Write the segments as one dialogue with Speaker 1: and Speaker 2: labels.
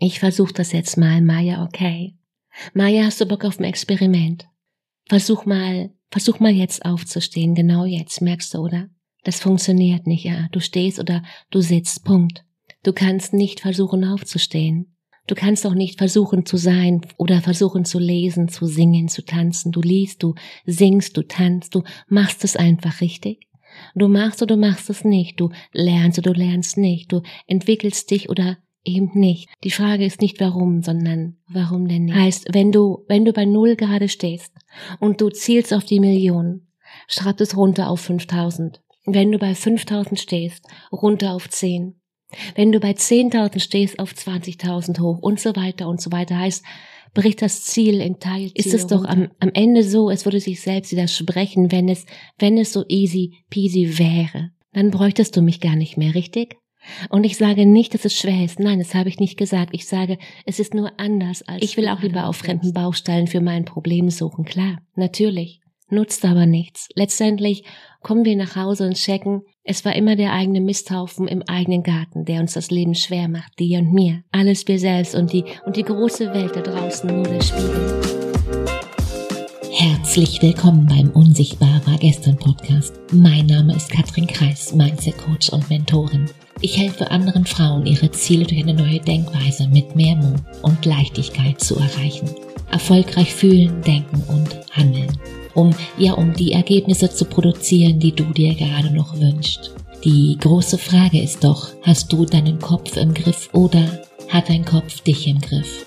Speaker 1: Ich versuche das jetzt mal, Maya, okay. Maya, hast du Bock auf ein Experiment? Versuch mal, versuch mal jetzt aufzustehen, genau jetzt, merkst du, oder? Das funktioniert nicht, ja. Du stehst oder du sitzt, Punkt. Du kannst nicht versuchen aufzustehen. Du kannst auch nicht versuchen zu sein oder versuchen zu lesen, zu singen, zu tanzen. Du liest, du singst, du tanzt, du machst es einfach richtig. Du machst oder du machst es nicht. Du lernst oder du lernst nicht. Du entwickelst dich oder eben nicht. Die Frage ist nicht warum, sondern warum denn nicht. Heißt, wenn du, wenn du bei Null gerade stehst und du zielst auf die Million, schreib es runter auf 5000. Wenn du bei 5000 stehst, runter auf 10. Wenn du bei 10.000 stehst, auf 20.000 hoch und so weiter und so weiter, heißt, bricht das Ziel in Teil. Ist es doch am, am Ende so, es würde sich selbst widersprechen, wenn es, wenn es so easy peasy wäre. Dann bräuchtest du mich gar nicht mehr, richtig? Und ich sage nicht, dass es schwer ist. Nein, das habe ich nicht gesagt. Ich sage, es ist nur anders als. Ich will auch lieber auf fremden Baustellen für mein Problem suchen. Klar, natürlich. Nutzt aber nichts. Letztendlich kommen wir nach Hause und checken, es war immer der eigene Misthaufen im eigenen Garten, der uns das Leben schwer macht, dir und mir. Alles wir selbst und die, und die große Welt da draußen nur der Spiegel.
Speaker 2: Herzlich willkommen beim Unsichtbar war gestern Podcast. Mein Name ist Katrin Kreis, Mindset Coach und Mentorin. Ich helfe anderen Frauen, ihre Ziele durch eine neue Denkweise mit mehr Mut und Leichtigkeit zu erreichen. Erfolgreich fühlen, denken und handeln um ja um die Ergebnisse zu produzieren, die du dir gerade noch wünschst. Die große Frage ist doch, hast du deinen Kopf im Griff oder hat dein Kopf dich im Griff?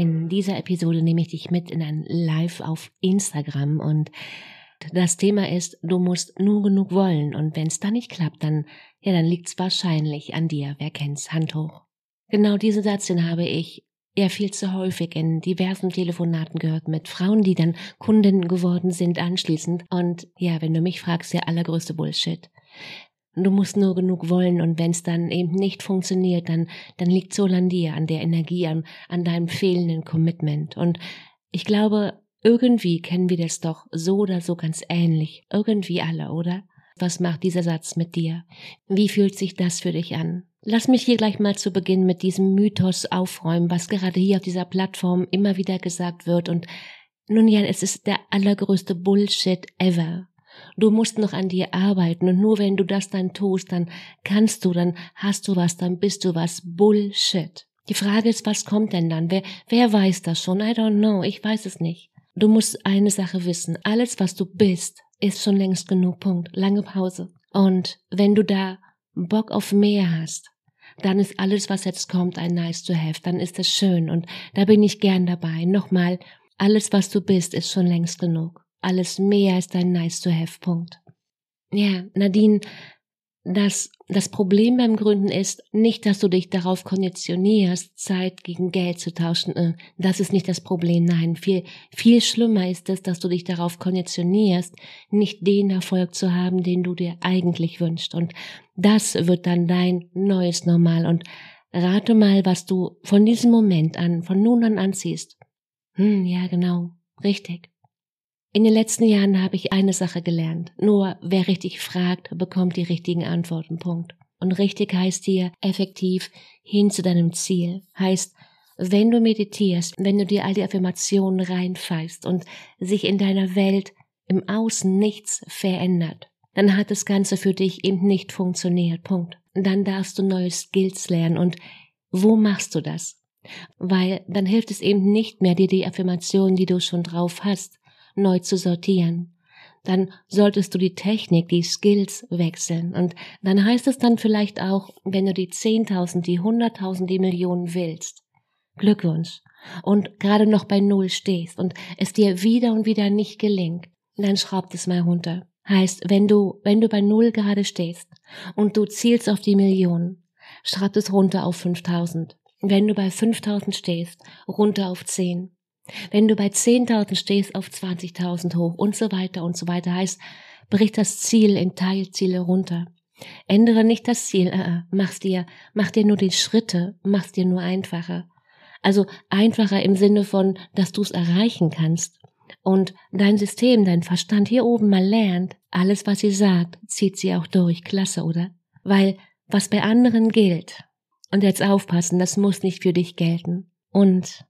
Speaker 1: In dieser Episode nehme ich dich mit in ein Live auf Instagram und das Thema ist, du musst nur genug wollen und wenn es dann nicht klappt, dann, ja, dann liegt's wahrscheinlich an dir. Wer kennt's? Hand hoch. Genau diesen Satz, den habe ich ja viel zu häufig in diversen Telefonaten gehört mit Frauen, die dann Kundinnen geworden sind anschließend. Und ja, wenn du mich fragst, der allergrößte Bullshit. Du musst nur genug wollen und wenn es dann eben nicht funktioniert, dann, dann liegt so an dir, an der Energie, an, an deinem fehlenden Commitment. Und ich glaube, irgendwie kennen wir das doch so oder so ganz ähnlich. Irgendwie alle, oder? Was macht dieser Satz mit dir? Wie fühlt sich das für dich an? Lass mich hier gleich mal zu Beginn mit diesem Mythos aufräumen, was gerade hier auf dieser Plattform immer wieder gesagt wird. Und nun ja, es ist der allergrößte Bullshit ever. Du musst noch an dir arbeiten und nur wenn du das dann tust, dann kannst du, dann hast du was, dann bist du was. Bullshit. Die Frage ist, was kommt denn dann? Wer, wer weiß das schon? I don't know. Ich weiß es nicht. Du musst eine Sache wissen. Alles, was du bist, ist schon längst genug. Punkt. Lange Pause. Und wenn du da Bock auf mehr hast, dann ist alles, was jetzt kommt, ein nice to have, dann ist es schön und da bin ich gern dabei. Nochmal, alles, was du bist, ist schon längst genug. Alles mehr ist ein nice to have Punkt. Ja, Nadine, das, das Problem beim Gründen ist nicht, dass du dich darauf konditionierst, Zeit gegen Geld zu tauschen. Äh, das ist nicht das Problem. Nein, viel, viel schlimmer ist es, dass du dich darauf konditionierst, nicht den Erfolg zu haben, den du dir eigentlich wünschst. Und das wird dann dein neues Normal. Und rate mal, was du von diesem Moment an, von nun an anziehst. Hm, ja, genau. Richtig. In den letzten Jahren habe ich eine Sache gelernt. Nur wer richtig fragt, bekommt die richtigen Antworten. Punkt. Und richtig heißt hier effektiv hin zu deinem Ziel. Heißt, wenn du meditierst, wenn du dir all die Affirmationen reinpfeifst und sich in deiner Welt im Außen nichts verändert, dann hat das Ganze für dich eben nicht funktioniert. Punkt. Dann darfst du neue Skills lernen. Und wo machst du das? Weil dann hilft es eben nicht mehr, dir die Affirmationen, die du schon drauf hast, neu zu sortieren. Dann solltest du die Technik, die Skills wechseln. Und dann heißt es dann vielleicht auch, wenn du die 10.000, die 100.000, die Millionen willst. Glückwunsch. Und gerade noch bei Null stehst und es dir wieder und wieder nicht gelingt, dann schraub es mal runter. Heißt, wenn du, wenn du bei Null gerade stehst und du zielst auf die Millionen, schreib es runter auf 5000. Wenn du bei 5000 stehst, runter auf 10. Wenn du bei 10.000 stehst, auf 20.000 hoch und so weiter und so weiter. Heißt, brich das Ziel in Teilziele runter. Ändere nicht das Ziel, äh, mach's dir, mach dir nur die Schritte, mach's dir nur einfacher. Also einfacher im Sinne von, dass du es erreichen kannst. Und dein System, dein Verstand hier oben mal lernt, alles, was sie sagt, zieht sie auch durch. Klasse, oder? Weil was bei anderen gilt, und jetzt aufpassen, das muss nicht für dich gelten. Und,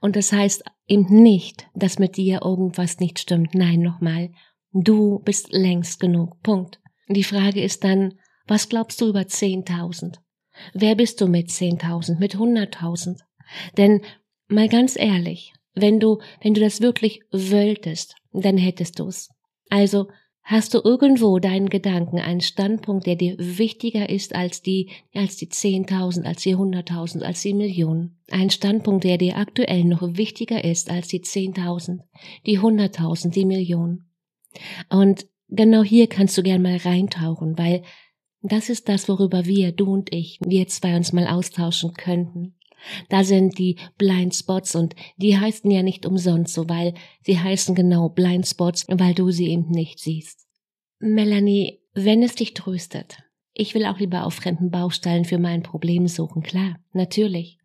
Speaker 1: und das heißt eben nicht, dass mit dir irgendwas nicht stimmt. Nein, nochmal. Du bist längst genug. Punkt. Die Frage ist dann, was glaubst du über 10.000? Wer bist du mit 10.000, mit 100.000? Denn mal ganz ehrlich, wenn du, wenn du das wirklich wolltest, dann hättest du's. Also hast du irgendwo deinen Gedanken einen Standpunkt, der dir wichtiger ist als die, als die 10.000, als die 100.000, als die Millionen. Ein Standpunkt, der dir aktuell noch wichtiger ist als die 10.000, die 100.000, die Millionen. Und genau hier kannst du gern mal reintauchen, weil das ist das, worüber wir, du und ich, wir zwei uns mal austauschen könnten. Da sind die Blind Spots und die heißen ja nicht umsonst so, weil sie heißen genau Blind Spots, weil du sie eben nicht siehst. Melanie, wenn es dich tröstet, ich will auch lieber auf fremden Baustellen für mein Problem suchen, klar, natürlich.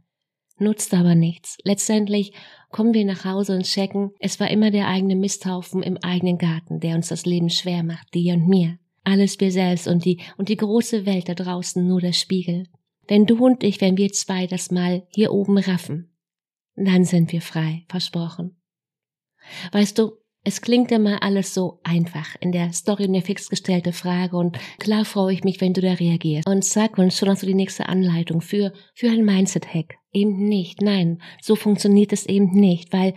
Speaker 1: Nutzt aber nichts. Letztendlich kommen wir nach Hause und checken, es war immer der eigene Misthaufen im eigenen Garten, der uns das Leben schwer macht, dir und mir. Alles wir selbst und die, und die große Welt da draußen nur der Spiegel. Denn du und ich, wenn wir zwei das mal hier oben raffen, dann sind wir frei, versprochen. Weißt du, es klingt immer alles so einfach in der Story eine fix gestellte Frage und klar freue ich mich, wenn du da reagierst. Und sag uns schon hast du die nächste Anleitung für, für ein Mindset-Hack. Eben nicht, nein, so funktioniert es eben nicht, weil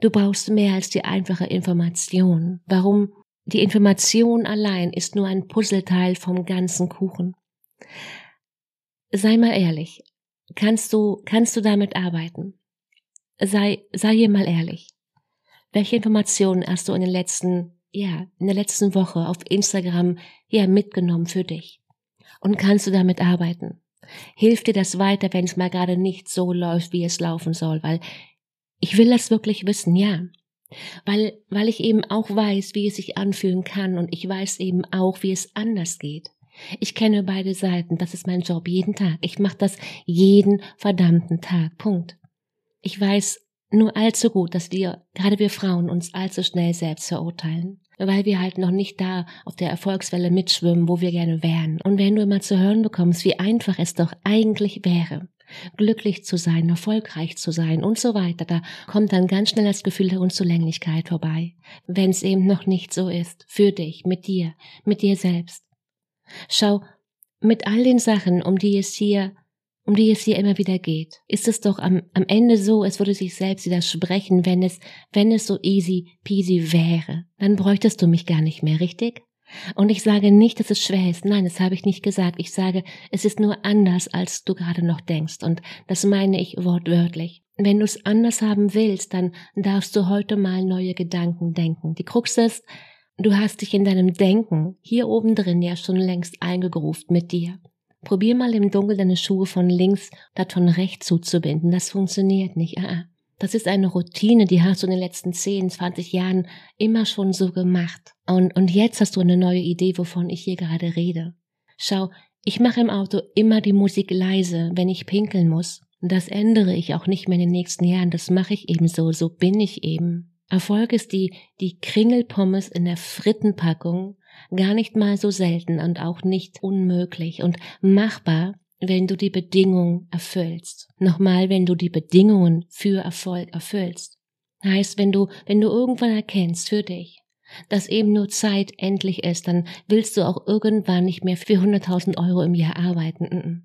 Speaker 1: du brauchst mehr als die einfache Information. Warum? Die Information allein ist nur ein Puzzleteil vom ganzen Kuchen sei mal ehrlich. Kannst du, kannst du damit arbeiten? Sei, sei hier mal ehrlich. Welche Informationen hast du in den letzten, ja, in der letzten Woche auf Instagram, ja, mitgenommen für dich? Und kannst du damit arbeiten? Hilft dir das weiter, wenn es mal gerade nicht so läuft, wie es laufen soll? Weil ich will das wirklich wissen, ja. Weil, weil ich eben auch weiß, wie es sich anfühlen kann und ich weiß eben auch, wie es anders geht. Ich kenne beide Seiten, das ist mein Job jeden Tag. Ich mache das jeden verdammten Tag. Punkt. Ich weiß nur allzu gut, dass wir, gerade wir Frauen, uns allzu schnell selbst verurteilen, weil wir halt noch nicht da auf der Erfolgswelle mitschwimmen, wo wir gerne wären. Und wenn du immer zu hören bekommst, wie einfach es doch eigentlich wäre, glücklich zu sein, erfolgreich zu sein und so weiter, da kommt dann ganz schnell das Gefühl der Unzulänglichkeit vorbei, wenn es eben noch nicht so ist, für dich, mit dir, mit dir selbst. Schau, mit all den Sachen, um die es hier, um die es hier immer wieder geht, ist es doch am, am Ende so, es würde sich selbst widersprechen, wenn es, wenn es so easy peasy wäre. Dann bräuchtest du mich gar nicht mehr, richtig? Und ich sage nicht, dass es schwer ist. Nein, das habe ich nicht gesagt. Ich sage, es ist nur anders, als du gerade noch denkst. Und das meine ich wortwörtlich. Wenn du es anders haben willst, dann darfst du heute mal neue Gedanken denken. Die Krux ist, Du hast dich in deinem Denken hier oben drin ja schon längst eingegruft mit dir. Probier mal im Dunkel deine Schuhe von links statt von rechts zuzubinden. Das funktioniert nicht. Ah, ah, das ist eine Routine, die hast du in den letzten 10, 20 Jahren immer schon so gemacht. Und, und jetzt hast du eine neue Idee, wovon ich hier gerade rede. Schau, ich mache im Auto immer die Musik leise, wenn ich pinkeln muss. Das ändere ich auch nicht mehr in den nächsten Jahren. Das mache ich eben so. So bin ich eben. Erfolg ist die, die Kringelpommes in der Frittenpackung gar nicht mal so selten und auch nicht unmöglich und machbar, wenn du die Bedingungen erfüllst. Nochmal, wenn du die Bedingungen für Erfolg erfüllst. Heißt, wenn du, wenn du irgendwann erkennst für dich, dass eben nur Zeit endlich ist, dann willst du auch irgendwann nicht mehr für 100.000 Euro im Jahr arbeiten.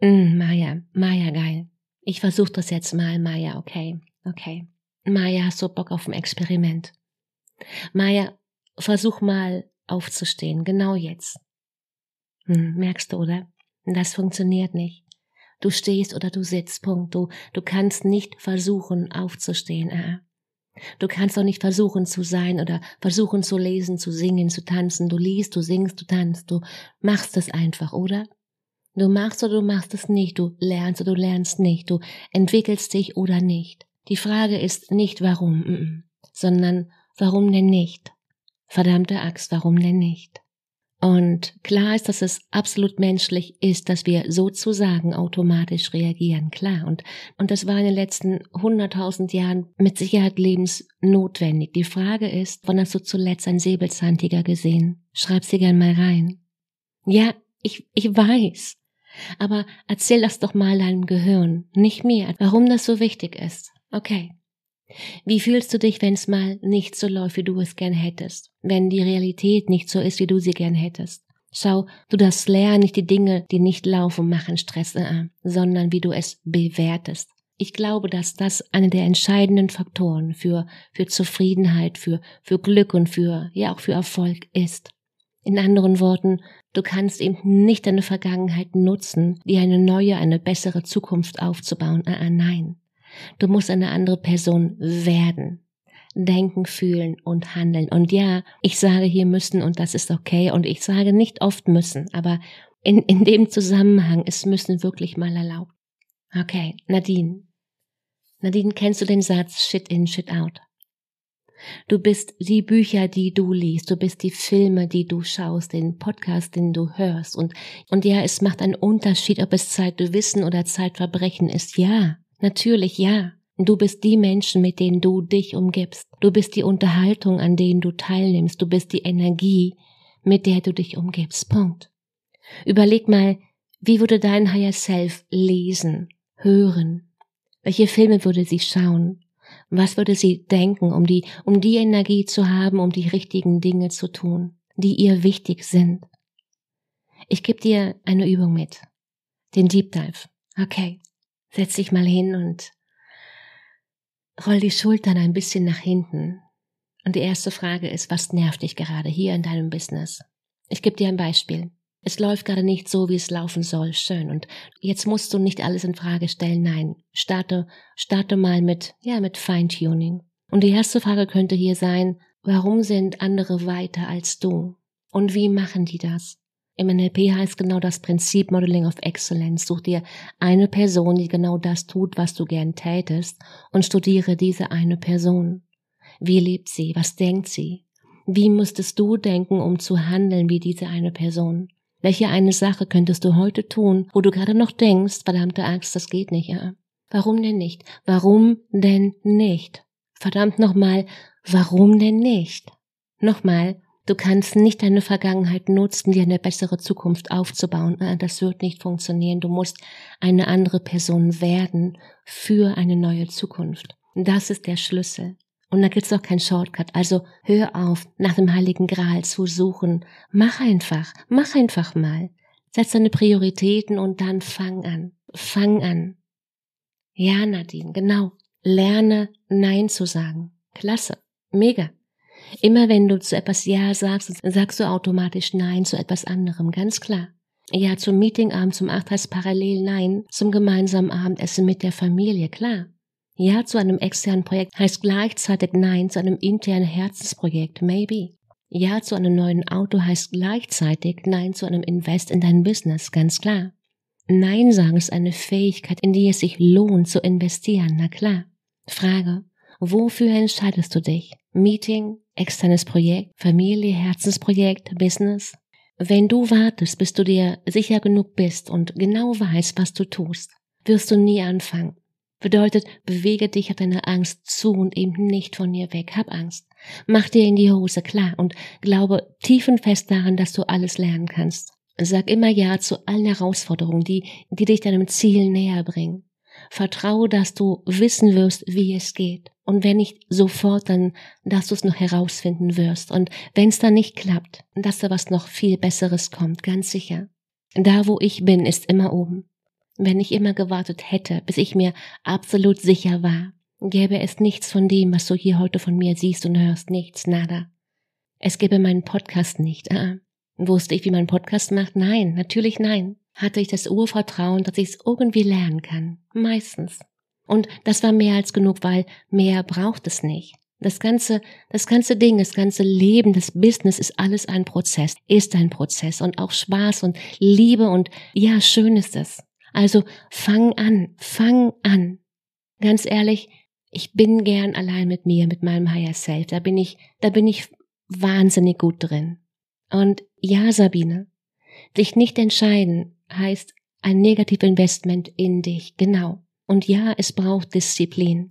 Speaker 1: Mm, mm, Maya, Maya, geil. Ich versuch das jetzt mal, Maya, okay, okay. Maja, hast du Bock auf ein Experiment? Maja, versuch mal aufzustehen, genau jetzt. Hm, merkst du, oder? Das funktioniert nicht. Du stehst oder du sitzt, Punkt. Du, du kannst nicht versuchen aufzustehen. Ah. Du kannst auch nicht versuchen zu sein oder versuchen zu lesen, zu singen, zu tanzen. Du liest, du singst, du tanzt. Du machst es einfach, oder? Du machst oder du machst es nicht, du lernst oder du lernst nicht, du entwickelst dich oder nicht. Die Frage ist nicht warum, sondern warum denn nicht? Verdammte Axt, warum denn nicht? Und klar ist, dass es absolut menschlich ist, dass wir sozusagen automatisch reagieren, klar. Und, und das war in den letzten hunderttausend Jahren mit Sicherheit lebensnotwendig. Die Frage ist, wann hast du zuletzt einen Säbelzahntiger gesehen? Schreib sie gern mal rein. Ja, ich, ich weiß. Aber erzähl das doch mal deinem Gehirn, nicht mir, warum das so wichtig ist. Okay. Wie fühlst du dich, wenn es mal nicht so läuft, wie du es gern hättest? Wenn die Realität nicht so ist, wie du sie gern hättest? Schau, du darfst lernen, nicht die Dinge, die nicht laufen, machen Stress, äh, sondern wie du es bewertest. Ich glaube, dass das eine der entscheidenden Faktoren für, für Zufriedenheit, für, für Glück und für, ja, auch für Erfolg ist. In anderen Worten, du kannst eben nicht deine Vergangenheit nutzen, dir eine neue, eine bessere Zukunft aufzubauen. Äh, äh, nein. Du musst eine andere Person werden. Denken, fühlen und handeln. Und ja, ich sage hier müssen und das ist okay. Und ich sage nicht oft müssen, aber in, in dem Zusammenhang ist müssen wirklich mal erlaubt. Okay, Nadine. Nadine, kennst du den Satz Shit in, Shit out? Du bist die Bücher, die du liest, du bist die Filme, die du schaust, den Podcast, den du hörst. Und, und ja, es macht einen Unterschied, ob es Zeit Wissen oder Zeitverbrechen ist. Ja, Natürlich ja. Du bist die Menschen, mit denen du dich umgibst. Du bist die Unterhaltung, an denen du teilnimmst. Du bist die Energie, mit der du dich umgibst. Punkt. Überleg mal, wie würde dein Higher Self lesen, hören? Welche Filme würde sie schauen? Was würde sie denken, um die, um die Energie zu haben, um die richtigen Dinge zu tun, die ihr wichtig sind? Ich gebe dir eine Übung mit. Den Deep Dive. Okay. Setz dich mal hin und roll die Schultern ein bisschen nach hinten. Und die erste Frage ist, was nervt dich gerade hier in deinem Business? Ich gebe dir ein Beispiel. Es läuft gerade nicht so, wie es laufen soll. Schön. Und jetzt musst du nicht alles in Frage stellen. Nein. Starte, starte mal mit, ja, mit Feintuning. Und die erste Frage könnte hier sein, warum sind andere weiter als du? Und wie machen die das? Im NLP heißt genau das Prinzip Modeling of Excellence. Such dir eine Person, die genau das tut, was du gern tätest, und studiere diese eine Person. Wie lebt sie? Was denkt sie? Wie müsstest du denken, um zu handeln wie diese eine Person? Welche eine Sache könntest du heute tun, wo du gerade noch denkst, verdammte Axt, das geht nicht, ja? Warum denn nicht? Warum denn nicht? Verdammt nochmal, warum denn nicht? Nochmal, Du kannst nicht deine Vergangenheit nutzen, dir eine bessere Zukunft aufzubauen. Ah, das wird nicht funktionieren. Du musst eine andere Person werden für eine neue Zukunft. Das ist der Schlüssel. Und da gibt's auch kein Shortcut. Also hör auf, nach dem Heiligen Gral zu suchen. Mach einfach, mach einfach mal. Setz deine Prioritäten und dann fang an. Fang an. Ja, Nadine, genau. Lerne Nein zu sagen. Klasse. Mega. Immer wenn du zu etwas Ja sagst, sagst du automatisch Nein zu etwas anderem, ganz klar. Ja zum Meetingabend zum Acht heißt parallel Nein zum gemeinsamen Abendessen mit der Familie, klar. Ja zu einem externen Projekt heißt gleichzeitig Nein zu einem internen Herzensprojekt, maybe. Ja zu einem neuen Auto heißt gleichzeitig Nein zu einem Invest in dein Business, ganz klar. Nein sagen ist eine Fähigkeit, in die es sich lohnt zu investieren, na klar. Frage, wofür entscheidest du dich? Meeting, externes Projekt, Familie, Herzensprojekt, Business. Wenn du wartest, bis du dir sicher genug bist und genau weißt, was du tust, wirst du nie anfangen. Bedeutet, bewege dich auf deine Angst zu und eben nicht von ihr weg. Hab Angst. Mach dir in die Hose klar und glaube tiefenfest daran, dass du alles lernen kannst. Sag immer Ja zu allen Herausforderungen, die, die dich deinem Ziel näher bringen. Vertraue, dass du wissen wirst, wie es geht. Und wenn nicht sofort, dann, dass du es noch herausfinden wirst. Und wenn es dann nicht klappt, dass da was noch viel Besseres kommt, ganz sicher. Da, wo ich bin, ist immer oben. Wenn ich immer gewartet hätte, bis ich mir absolut sicher war, gäbe es nichts von dem, was du hier heute von mir siehst und hörst, nichts, nada. Es gäbe meinen Podcast nicht. Ah, wusste ich, wie man Podcast macht? Nein, natürlich nein hatte ich das Urvertrauen, dass ich es irgendwie lernen kann. Meistens. Und das war mehr als genug, weil mehr braucht es nicht. Das ganze, das ganze Ding, das ganze Leben, das Business ist alles ein Prozess, ist ein Prozess und auch Spaß und Liebe und ja, schön ist es. Also fang an, fang an. Ganz ehrlich, ich bin gern allein mit mir, mit meinem Higher Self. Da bin ich, da bin ich wahnsinnig gut drin. Und ja, Sabine, dich nicht entscheiden heißt ein Investment in dich, genau. Und ja, es braucht Disziplin.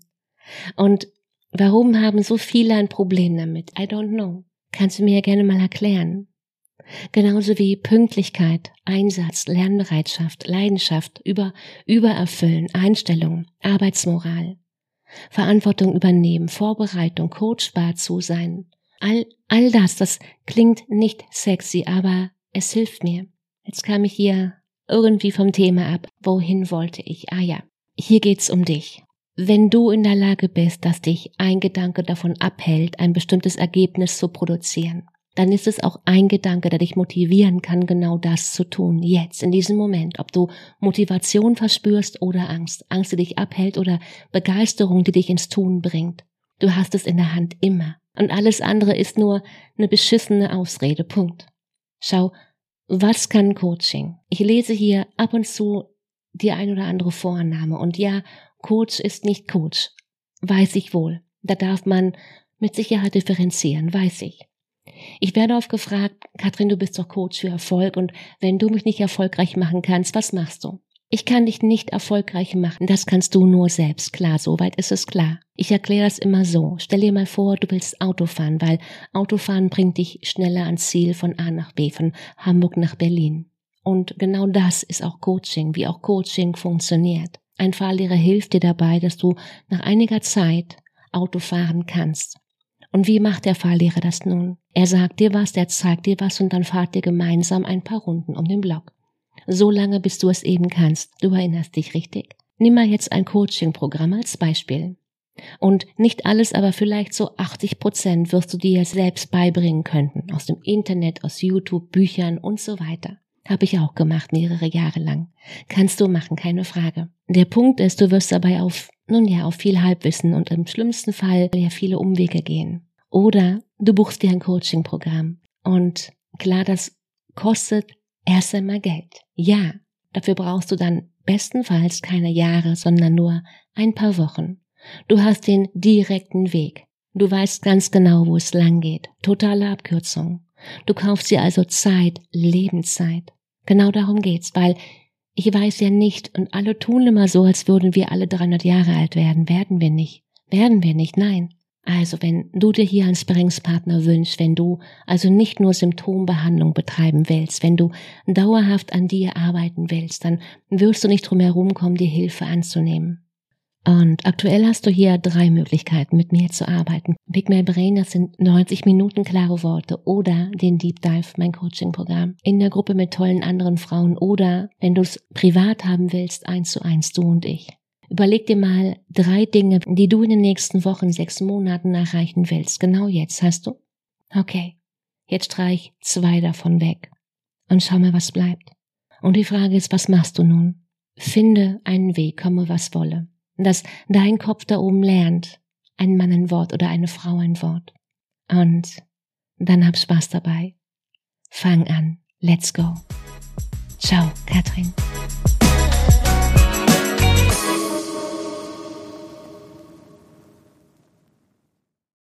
Speaker 1: Und warum haben so viele ein Problem damit? I don't know. Kannst du mir ja gerne mal erklären. Genauso wie Pünktlichkeit, Einsatz, Lernbereitschaft, Leidenschaft, über, Übererfüllen, Einstellung, Arbeitsmoral, Verantwortung übernehmen, Vorbereitung, coachbar zu sein. All, all das, das klingt nicht sexy, aber es hilft mir. Jetzt kam ich hier irgendwie vom Thema ab. Wohin wollte ich? Ah ja, hier geht's um dich. Wenn du in der Lage bist, dass dich ein Gedanke davon abhält, ein bestimmtes Ergebnis zu produzieren, dann ist es auch ein Gedanke, der dich motivieren kann, genau das zu tun, jetzt, in diesem Moment, ob du Motivation verspürst oder Angst, Angst, die dich abhält oder Begeisterung, die dich ins Tun bringt. Du hast es in der Hand immer. Und alles andere ist nur eine beschissene Ausrede. Punkt. Schau, was kann Coaching? Ich lese hier ab und zu die ein oder andere Vorannahme. Und ja, Coach ist nicht Coach. Weiß ich wohl. Da darf man mit Sicherheit differenzieren, weiß ich. Ich werde oft gefragt, Katrin, du bist doch Coach für Erfolg und wenn du mich nicht erfolgreich machen kannst, was machst du? Ich kann dich nicht erfolgreich machen, das kannst du nur selbst. Klar, soweit ist es klar. Ich erkläre das immer so. Stell dir mal vor, du willst Auto fahren, weil Autofahren bringt dich schneller ans Ziel von A nach B, von Hamburg nach Berlin. Und genau das ist auch Coaching, wie auch Coaching funktioniert. Ein Fahrlehrer hilft dir dabei, dass du nach einiger Zeit Auto fahren kannst. Und wie macht der Fahrlehrer das nun? Er sagt dir was, der zeigt dir was und dann fahrt ihr gemeinsam ein paar Runden um den Block. So lange, bis du es eben kannst. Du erinnerst dich richtig. Nimm mal jetzt ein Coaching-Programm als Beispiel. Und nicht alles, aber vielleicht so 80 Prozent wirst du dir selbst beibringen können. Aus dem Internet, aus YouTube, Büchern und so weiter. Habe ich auch gemacht, mehrere Jahre lang. Kannst du machen, keine Frage. Der Punkt ist, du wirst dabei auf, nun ja, auf viel Halbwissen und im schlimmsten Fall ja viele Umwege gehen. Oder du buchst dir ein Coaching-Programm. Und klar, das kostet erst einmal Geld. Ja, dafür brauchst du dann bestenfalls keine Jahre, sondern nur ein paar Wochen. Du hast den direkten Weg. Du weißt ganz genau, wo es lang geht. Totale Abkürzung. Du kaufst dir also Zeit, Lebenszeit. Genau darum geht's, weil ich weiß ja nicht und alle tun immer so, als würden wir alle 300 Jahre alt werden. Werden wir nicht. Werden wir nicht, nein. Also wenn du dir hier einen Sparringspartner wünschst, wenn du also nicht nur Symptombehandlung betreiben willst, wenn du dauerhaft an dir arbeiten willst, dann wirst du nicht drum herum kommen, dir Hilfe anzunehmen. Und aktuell hast du hier drei Möglichkeiten, mit mir zu arbeiten. Big My Brain, das sind 90 Minuten klare Worte oder den Deep Dive, mein Coaching-Programm, in der Gruppe mit tollen anderen Frauen oder, wenn du es privat haben willst, eins zu eins, du und ich. Überleg dir mal drei Dinge, die du in den nächsten Wochen, sechs Monaten erreichen willst. Genau jetzt hast du? Okay. Jetzt streich zwei davon weg und schau mal, was bleibt. Und die Frage ist, was machst du nun? Finde einen Weg, komme was wolle. Dass dein Kopf da oben lernt, ein Mann ein Wort oder eine Frau ein Wort. Und dann hab Spaß dabei. Fang an. Let's go. Ciao, Katrin.